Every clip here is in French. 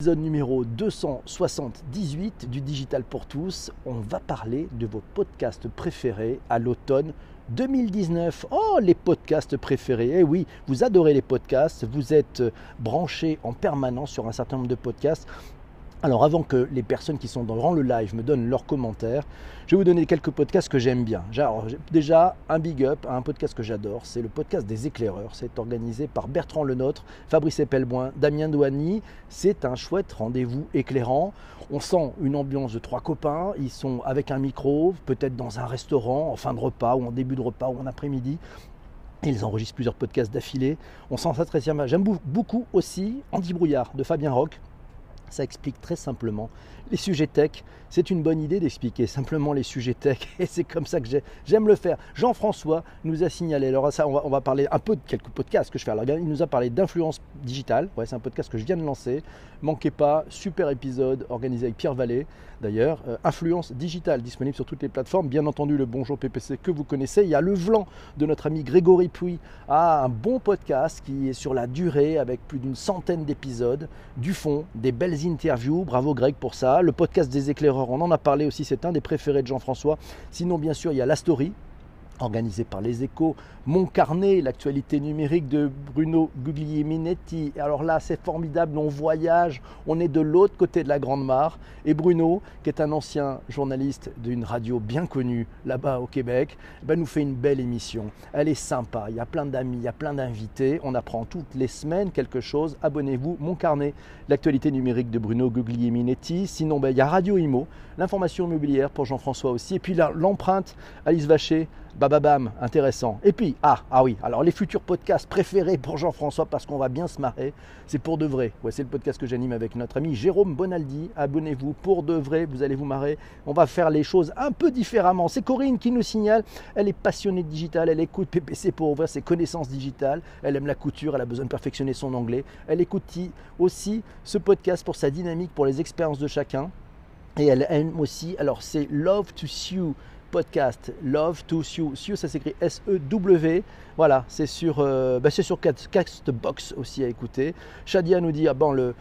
Épisode numéro 278 du Digital pour tous, on va parler de vos podcasts préférés à l'automne 2019. Oh, les podcasts préférés. Eh oui, vous adorez les podcasts, vous êtes branchés en permanence sur un certain nombre de podcasts. Alors avant que les personnes qui sont dans le live me donnent leurs commentaires, je vais vous donner quelques podcasts que j'aime bien. déjà, un big up à un podcast que j'adore, c'est le podcast des éclaireurs. C'est organisé par Bertrand Lenôtre, Fabrice Epelboin, Damien Douani. C'est un chouette rendez-vous éclairant. On sent une ambiance de trois copains. Ils sont avec un micro, peut-être dans un restaurant, en fin de repas, ou en début de repas, ou en après-midi. Ils enregistrent plusieurs podcasts d'affilée. On sent ça très bien. J'aime beaucoup aussi Andy Brouillard de Fabien Roch ça explique très simplement les sujets tech. C'est une bonne idée d'expliquer simplement les sujets tech et c'est comme ça que j'aime le faire. Jean-François nous a signalé, alors ça on va, parler un peu de quelques podcasts que je fais. Alors il nous a parlé d'influence digitale, ouais, c'est un podcast que je viens de lancer. Manquez pas, super épisode organisé avec Pierre Vallée d'ailleurs. Euh, influence digitale disponible sur toutes les plateformes. Bien entendu le Bonjour PPC que vous connaissez. Il y a le Vlan de notre ami Grégory Puy, a un bon podcast qui est sur la durée avec plus d'une centaine d'épisodes, du fond, des belles interviews. Bravo Greg pour ça le podcast des éclaireurs, on en a parlé aussi, c'est un des préférés de Jean-François. Sinon, bien sûr, il y a La Story, organisé par les échos, Mon Carnet, l'actualité numérique de Bruno Guglielminetti. Alors là, c'est formidable, on voyage, on est de l'autre côté de la Grande Mare. Et Bruno, qui est un ancien journaliste d'une radio bien connue là-bas au Québec, ben, nous fait une belle émission. Elle est sympa, il y a plein d'amis, il y a plein d'invités, on apprend toutes les semaines quelque chose. Abonnez-vous, Mon Carnet, l'actualité numérique de Bruno Guglielminetti. Sinon, ben, il y a Radio Imo, l'information immobilière pour Jean-François aussi. Et puis l'empreinte, Alice Vacher, Bababam, intéressant. Et puis, ah, ah oui, alors les futurs podcasts préférés pour Jean-François parce qu'on va bien se marrer, c'est pour de vrai. Ouais, c'est le podcast que j'anime avec notre ami Jérôme Bonaldi. Abonnez-vous pour de vrai, vous allez vous marrer. On va faire les choses un peu différemment. C'est Corinne qui nous signale, elle est passionnée de digital, elle écoute PPC pour ouvrir ses connaissances digitales, elle aime la couture, elle a besoin de perfectionner son anglais. Elle écoute aussi ce podcast pour sa dynamique, pour les expériences de chacun. Et elle aime aussi, alors c'est Love to Sue podcast Love to Sue. Sue, ça s'écrit S-E-W. Voilà, c'est sur, euh, bah, sur Castbox aussi à écouter. Shadia nous dit ah bon, le,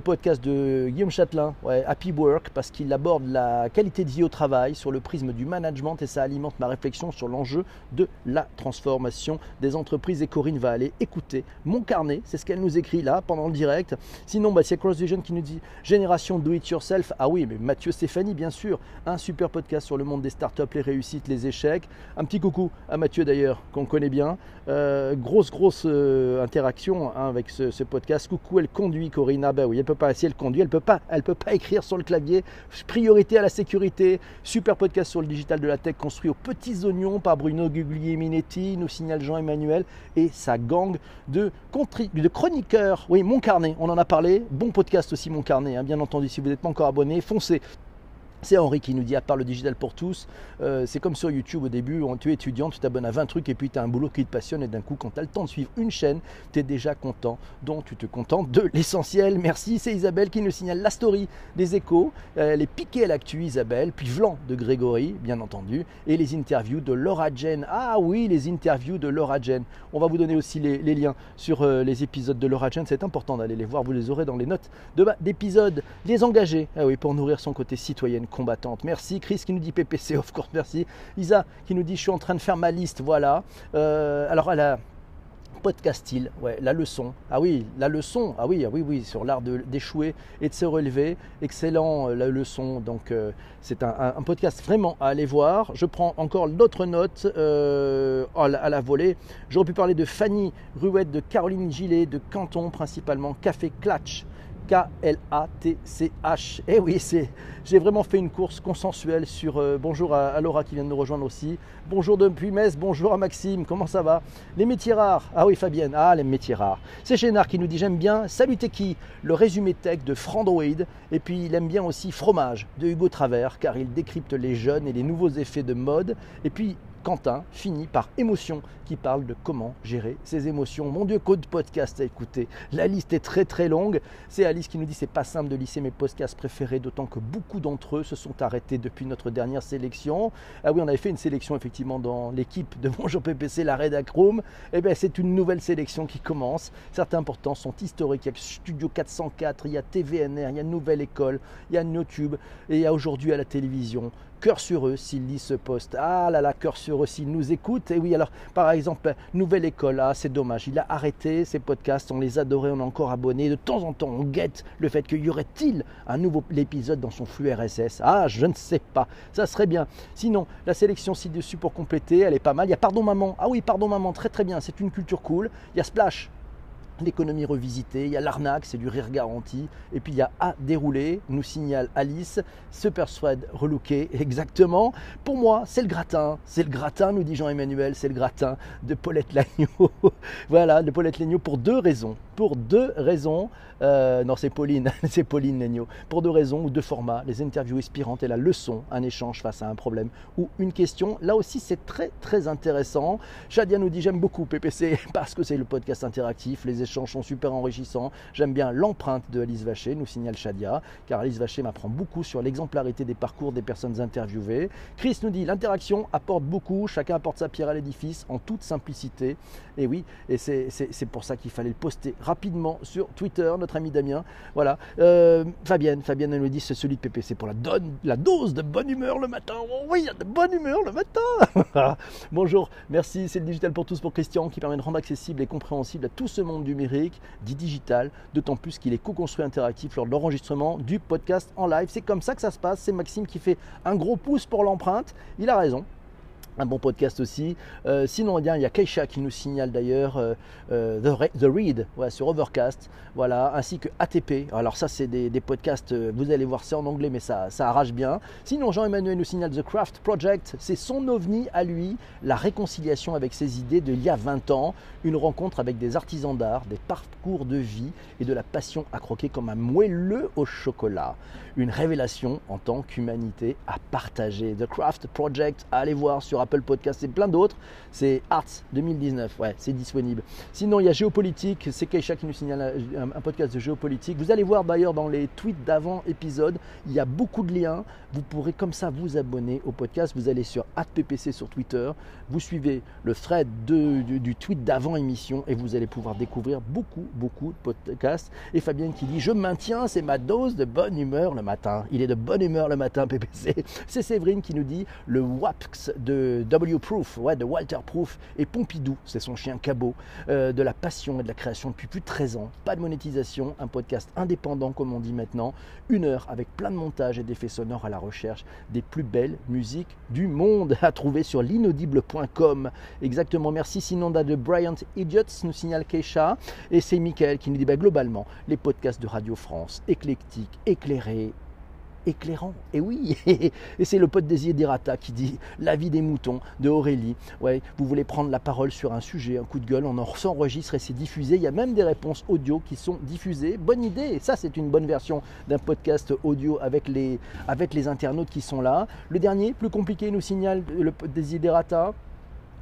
podcast de Guillaume Châtelain, Happy Work, parce qu'il aborde la qualité de vie au travail sur le prisme du management et ça alimente ma réflexion sur l'enjeu de la transformation des entreprises. Et Corinne va aller écouter mon carnet, c'est ce qu'elle nous écrit là pendant le direct. Sinon, bah, c'est CrossVision qui nous dit Génération Do It Yourself. Ah oui, mais Mathieu Stéphanie, bien sûr, un super podcast sur le monde des startups les réussites, les échecs. Un petit coucou à Mathieu d'ailleurs, qu'on connaît bien. Euh, grosse, grosse euh, interaction hein, avec ce, podcast. Coucou, elle conduit Corinne. Ah ben oui, elle peut pas, si elle conduit, elle peut pas, elle peut pas écrire sur le clavier. Priorité à la sécurité. Super podcast sur le digital de la tech construit aux petits oignons par Bruno Guglielminetti, nous signale Jean-Emmanuel et sa gang de, de chroniqueurs. Oui, mon carnet, on en a parlé. Bon podcast aussi, mon carnet, hein, bien entendu. Si vous n'êtes pas encore abonné, foncez. C'est Henri qui nous dit, à part le digital pour tous, euh, c'est comme sur YouTube au début, tu es étudiant, tu t'abonnes à 20 trucs et puis tu as un boulot qui te passionne et d'un coup, quand tu as le temps de suivre une chaîne, tu es déjà content. Donc tu te contentes de l'essentiel. Merci, c'est Isabelle qui nous signale la story des échos. Elle est piquée à l'actu, Isabelle, puis Vlan de Grégory, bien entendu, et les interviews de Laura Jen. Ah oui, les interviews de Laura Jen. On va vous donner aussi les, liens sur euh, les épisodes de Laura Jen. C'est important d'aller les voir, vous les aurez dans les notes d'épisodes. Les engagés, ah oui, pour nourrir son côté citoyenne combattante. Merci Chris qui nous dit PPC, of course, merci. Isa qui nous dit je suis en train de faire ma liste, voilà. Euh, alors elle a podcast ouais, la leçon. Ah oui, la leçon, ah oui, ah oui, oui, sur l'art d'échouer et de se relever. Excellent, euh, la leçon. Donc, euh, c'est un, podcast vraiment à aller voir. Je prends encore d'autres notes à la volée. J'aurais pu parler de Fanny Ruette, de Caroline Gillet, de Canton, principalement Café Clatch. K-L-A-T-C-H. Eh oui, j'ai vraiment fait une course consensuelle sur. Euh, bonjour à, Laura qui vient de nous rejoindre aussi. Bonjour depuis Metz, bonjour à Maxime, comment ça va? Les métiers rares. Ah oui, Fabienne, ah les métiers rares. C'est Chénard qui nous dit J'aime bien Salut qui? Le résumé tech de Frandroid. Et puis il aime bien aussi Fromage de Hugo Travers car il décrypte les jeunes et les nouveaux effets de mode. Et puis Quentin finit par émotion qui parle de comment gérer ses émotions. Mon Dieu, code podcast à écouter. La liste est très très longue. C'est Alice qui nous dit c'est pas simple de lisser mes podcasts préférés, d'autant que beaucoup d'entre eux se sont arrêtés depuis notre dernière sélection. Ah oui, on avait fait une sélection effectivement dans l'équipe de Bonjour PPC, la Redac Room. Eh bien, c'est une nouvelle sélection qui commence. Certains pourtant sont historiques. Il y a Studio 404, il y a TVNR, il y a Nouvelle École, il y a YouTube et il y a aujourd'hui à la télévision cœur sur eux s'ils lisent ce poste. Ah là là, cœur sur eux s'ils nous écoutent. Et oui, alors par exemple, Nouvelle École, ah, c'est dommage. Il a arrêté ses podcasts, on les adorait, on est encore abonnés. De temps en temps, on guette le fait qu'il y aurait-il un nouveau épisode dans son flux RSS. Ah, je ne sais pas. Ça serait bien. Sinon, la sélection ci-dessus pour compléter, elle est pas mal. Il y a Pardon Maman. Ah oui, Pardon Maman, très très bien. C'est une culture cool. Il y a Splash l'économie revisitée, il y a l'arnaque, c'est du rire garanti, et puis il y a à dérouler, nous signale Alice, se persuade relooké, exactement. Pour moi, c'est le gratin, c'est le gratin, nous dit Jean-Emmanuel, c'est le gratin de Paulette Lagneau. voilà, de Paulette Lagneau pour deux raisons. Pour deux raisons, euh, non c'est Pauline, c'est Pauline Lagneau, pour deux raisons ou deux formats, les interviews inspirantes et la leçon, un échange face à un problème ou une question. Là aussi, c'est très très intéressant. Shadia nous dit j'aime beaucoup PPC parce que c'est le podcast interactif, les échanges sont super enrichissants. J'aime bien l'empreinte de Alice Vacher, nous signale Shadia, car Alice Vacher m'apprend beaucoup sur l'exemplarité des parcours des personnes interviewées. Chris nous dit l'interaction apporte beaucoup, chacun apporte sa pierre à l'édifice en toute simplicité. Et oui, et c'est pour ça qu'il fallait le poster rapidement sur Twitter, notre ami Damien. Voilà. Euh, Fabienne, Fabienne elle nous dit c'est celui de PPC pour la, la dose de bonne humeur le matin. Oh oui, il y a de bonne humeur le matin. Bonjour, merci, c'est le Digital pour tous pour Christian qui permet de rendre accessible et compréhensible à tout ce monde numérique, dit digital, d'autant plus qu'il est co-construit interactif lors de l'enregistrement du podcast en live. C'est comme ça que ça se passe. C'est Maxime qui fait un gros pouce pour l'empreinte. Il a raison un bon podcast aussi. Euh, sinon, il y a Keisha qui nous signale d'ailleurs euh, euh, The, Read sur Overcast, voilà, ainsi que ATP. Alors ça, c'est des, podcasts, vous allez voir, c'est en anglais, mais ça, ça arrache bien. Sinon, Jean-Emmanuel nous signale The Craft Project, c'est son ovni à lui, la réconciliation avec ses idées de il y a 20 ans, une rencontre avec des artisans d'art, des parcours de vie et de la passion à croquer comme un moelleux au chocolat. Une révélation en tant qu'humanité à partager. The Craft Project, allez voir sur Apple Podcast et plein d'autres. C'est Arts 2019, ouais, c'est disponible. Sinon, il y a Géopolitique, c'est Keisha qui nous signale un, podcast de géopolitique. Vous allez voir d'ailleurs dans les tweets d'avant épisode, il y a beaucoup de liens. Vous pourrez comme ça vous abonner au podcast. Vous allez sur @ppc sur Twitter, vous suivez le thread du, du, tweet d'avant émission et vous allez pouvoir découvrir beaucoup, beaucoup de podcasts. Et Fabienne qui dit Je maintiens, c'est ma dose de bonne humeur le matin. Il est de bonne humeur le matin, PPC. C'est Séverine qui nous dit Le WAPX de W. Proof, ouais, de Walter Proof, et Pompidou, c'est son chien cabot, euh, de la passion et de la création depuis plus de 13 ans. Pas de monétisation, un podcast indépendant comme on dit maintenant, une heure avec plein de montages et d'effets sonores à la recherche des plus belles musiques du monde à trouver sur l'inaudible.com. Exactement, merci Sinonda de Bryant Idiots, nous signale Keisha, et c'est Michael qui nous dit bah, globalement les podcasts de Radio France, éclectiques, éclairés, éclairant. Et oui, et c'est le pote Desiderata qui dit La vie des moutons de Aurélie. Ouais, vous voulez prendre la parole sur un sujet, un coup de gueule, on en s'enregistre et c'est diffusé. Il y a même des réponses audio qui sont diffusées. Bonne idée. Ça, c'est une bonne version d'un podcast audio avec les, avec les internautes qui sont là. Le dernier, plus compliqué, nous signale le Desiderata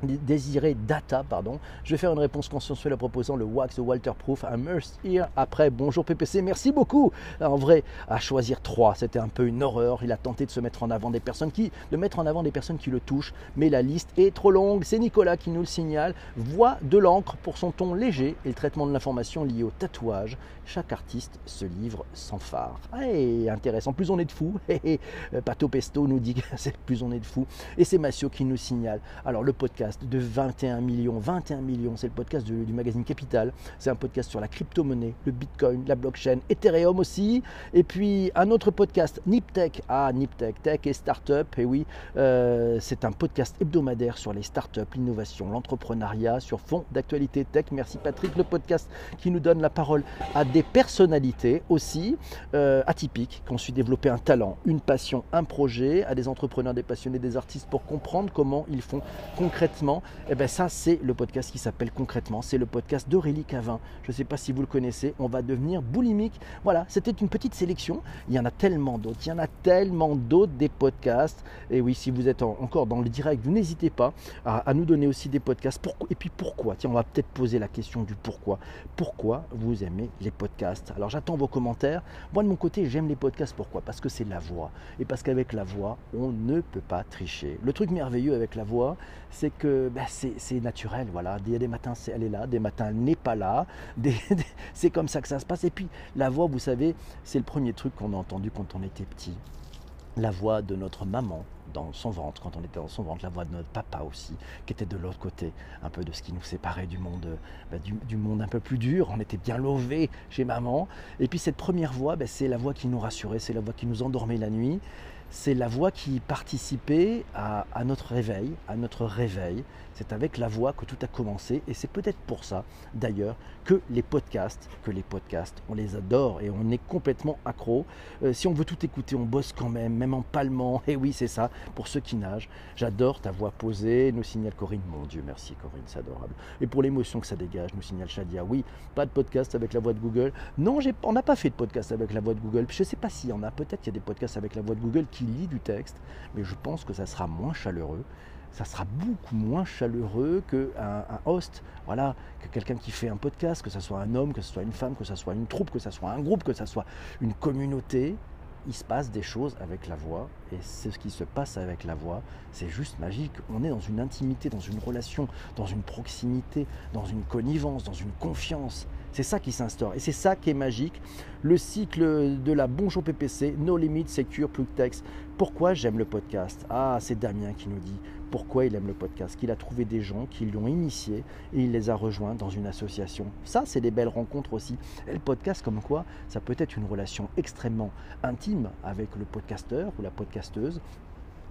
désirer data, pardon. Je vais faire une réponse consensuelle en proposant le wax Walterproof Merce Here après Bonjour PPC. Merci beaucoup. En vrai, à choisir trois, c'était un peu une horreur. Il a tenté de se mettre en avant des personnes qui, de mettre en avant des personnes qui le touchent, mais la liste est trop longue. C'est Nicolas qui nous le signale. Voix de l'encre pour son ton léger et le traitement de l'information liée au tatouage. Chaque artiste se livre sans phare. et intéressant. Plus on est de fous. Pato Pesto nous dit que plus on est de fous. Et c'est Massio qui nous signale. Alors le podcast de 21 millions. 21 millions, c'est le podcast du, magazine Capital. C'est un podcast sur la crypto-monnaie, le bitcoin, la blockchain, Ethereum aussi. Et puis un autre podcast, Niptech. Ah, Niptech, tech et startup. Et oui, euh, c'est un podcast hebdomadaire sur les startups, l'innovation, l'entrepreneuriat, sur fond d'actualité tech. Merci Patrick, le podcast qui nous donne la parole à des personnalités aussi euh, atypiques qui ont su développer un talent, une passion, un projet, à des entrepreneurs, des passionnés, des artistes pour comprendre comment ils font concrètement. Et eh bien ça, c'est le podcast qui s'appelle Concrètement. C'est le podcast d'Aurélie Cavin. Je ne sais pas si vous le connaissez. On va devenir boulimique. Voilà, c'était une petite sélection. Il y en a tellement d'autres. Il y en a tellement d'autres des podcasts. Et oui, si vous êtes encore dans le direct, n'hésitez pas à, nous donner aussi des podcasts. et puis pourquoi? Tiens, on va peut-être poser la question du pourquoi. Pourquoi vous aimez les podcasts? Alors j'attends vos commentaires. Moi de mon côté, j'aime les podcasts. Pourquoi? Parce que c'est la voix. Et parce qu'avec la voix, on ne peut pas tricher. Le truc merveilleux avec la voix, c'est que ben, c'est naturel. Voilà. Il y a des matins, elle est là, des matins, elle n'est pas là. c'est comme ça que ça se passe. Et puis la voix, vous savez, c'est le premier truc qu'on a entendu quand on était petit. La voix de notre maman, dans son ventre, quand on était dans son ventre, la voix de notre papa aussi, qui était de l'autre côté, un peu de ce qui nous séparait du monde, bah, du, monde un peu plus dur. On était bien lové chez maman. Et puis cette première voix, bah, c'est la voix qui nous rassurait, c'est la voix qui nous endormait la nuit c'est la voix qui participait à, notre réveil, à notre réveil. C'est avec la voix que tout a commencé et c'est peut-être pour ça d'ailleurs que les podcasts, que les podcasts, on les adore et on est complètement accro. Euh, si on veut tout écouter, on bosse quand même, même en palmant. Et oui, c'est ça, pour ceux qui nagent. J'adore ta voix posée, nous signale Corinne. Mon Dieu, merci Corinne, c'est adorable. Et pour l'émotion que ça dégage, nous signale Shadia. Oui, pas de podcast avec la voix de Google. Non, on n'a pas fait de podcast avec la voix de Google. Je ne sais pas s'il y en a, peut-être qu'il y a des podcasts avec la voix de Google qui lit du texte, mais je pense que ça sera moins chaleureux. Ça sera beaucoup moins chaleureux qu'un un host, voilà, que quelqu'un qui fait un podcast, que ce soit un homme, que ce soit une femme, que ce soit une troupe, que ce soit un groupe, que ce soit une communauté il se passe des choses avec la voix, et c'est ce qui se passe avec la voix, c'est juste magique. On est dans une intimité, dans une relation, dans une proximité, dans une connivence, dans une confiance. C'est ça qui s'instaure et c'est ça qui est magique. Le cycle de la Bonjour PPC, No Limit Secure Plug Text. Pourquoi j'aime le podcast? Ah, c'est Damien qui nous dit pourquoi il aime le podcast, qu'il a trouvé des gens qui l'ont initié et il les a rejoints dans une association. Ça, c'est des belles rencontres aussi. Et le podcast, comme quoi, ça peut être une relation extrêmement intime avec le podcasteur ou la podcasteuse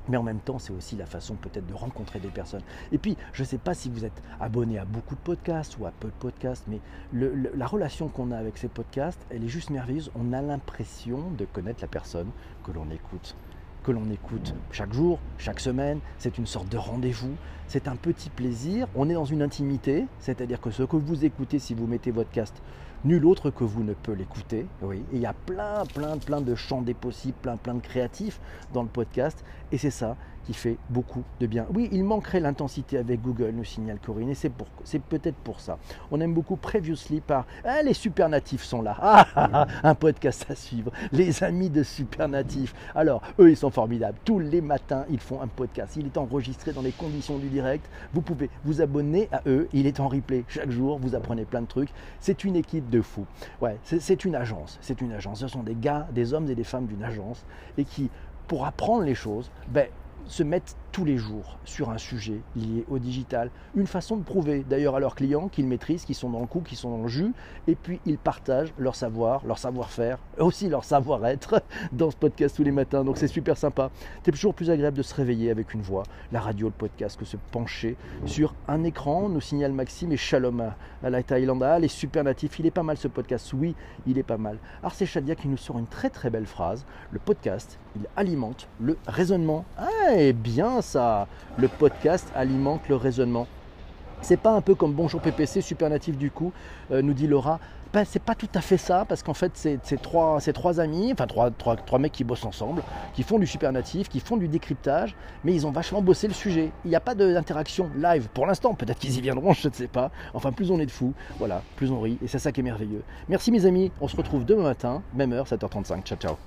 mais en même temps, c'est aussi la façon peut-être de rencontrer des personnes. Et puis, je ne sais pas si vous êtes abonné à beaucoup de podcasts ou à peu de podcasts, mais la relation qu'on a avec ces podcasts, elle est juste merveilleuse. On a l'impression de connaître la personne que l'on écoute que l'on écoute chaque jour, chaque semaine. C'est une sorte de rendez-vous. C'est un petit plaisir. On est dans une intimité, c'est-à-dire que ce que vous écoutez si vous mettez votre cast, nul autre que vous ne peut l'écouter. Oui, il y a plein, plein, plein de champs des possibles, plein, plein de créatifs dans le podcast. Et c'est ça qui fait beaucoup de bien. Oui, il manquerait l'intensité avec Google, nous signale Corinne, et c'est, peut-être pour ça. On aime beaucoup Previously par ah, les super natifs sont là. Ah, ah, ah, un podcast à suivre. Les amis de super natifs. Alors, eux, ils sont formidables. Tous les matins, ils font un podcast. Il est enregistré dans les conditions du direct. Vous pouvez vous abonner à eux. Il est en replay chaque jour. Vous apprenez plein de trucs. C'est une équipe de fous. Ouais, c'est une agence. C'est une agence. Ce sont des gars, des hommes et des femmes d'une agence et qui pour apprendre les choses, ben, se mettent tous les jours sur un sujet lié au digital. Une façon de prouver d'ailleurs à leurs clients qu'ils maîtrisent, qu'ils sont dans le coup, qu'ils sont dans le jus, et puis ils partagent leur savoir, leur savoir-faire, aussi leur savoir-être dans ce podcast tous les matins. Donc c'est super sympa. C'est toujours plus agréable de se réveiller avec une voix, la radio, le podcast, que se pencher sur un écran, nous signale Maxime et Shalom à la Thaïlande. Ah, les super natifs, il est pas mal ce podcast. Oui, il est pas mal. Alors c'est Shadia qui nous sort une très très belle phrase. Le podcast, il alimente le raisonnement. Ah, et bien ça, le podcast alimente le raisonnement. C'est pas un peu comme Bonjour PPC, super natif du coup, euh, nous dit Laura. Ben, c'est pas tout à fait ça, parce qu'en fait, c'est trois, trois amis, enfin trois, trois, trois, mecs qui bossent ensemble, qui font du super natif, qui font du décryptage, mais ils ont vachement bossé le sujet. Il n'y a pas d'interaction live pour l'instant, peut-être qu'ils y viendront, je ne sais pas. Enfin, plus on est de fous, voilà, plus on rit, et c'est ça qui est merveilleux. Merci mes amis, on se retrouve demain matin, même heure, 7h35. Ciao, ciao.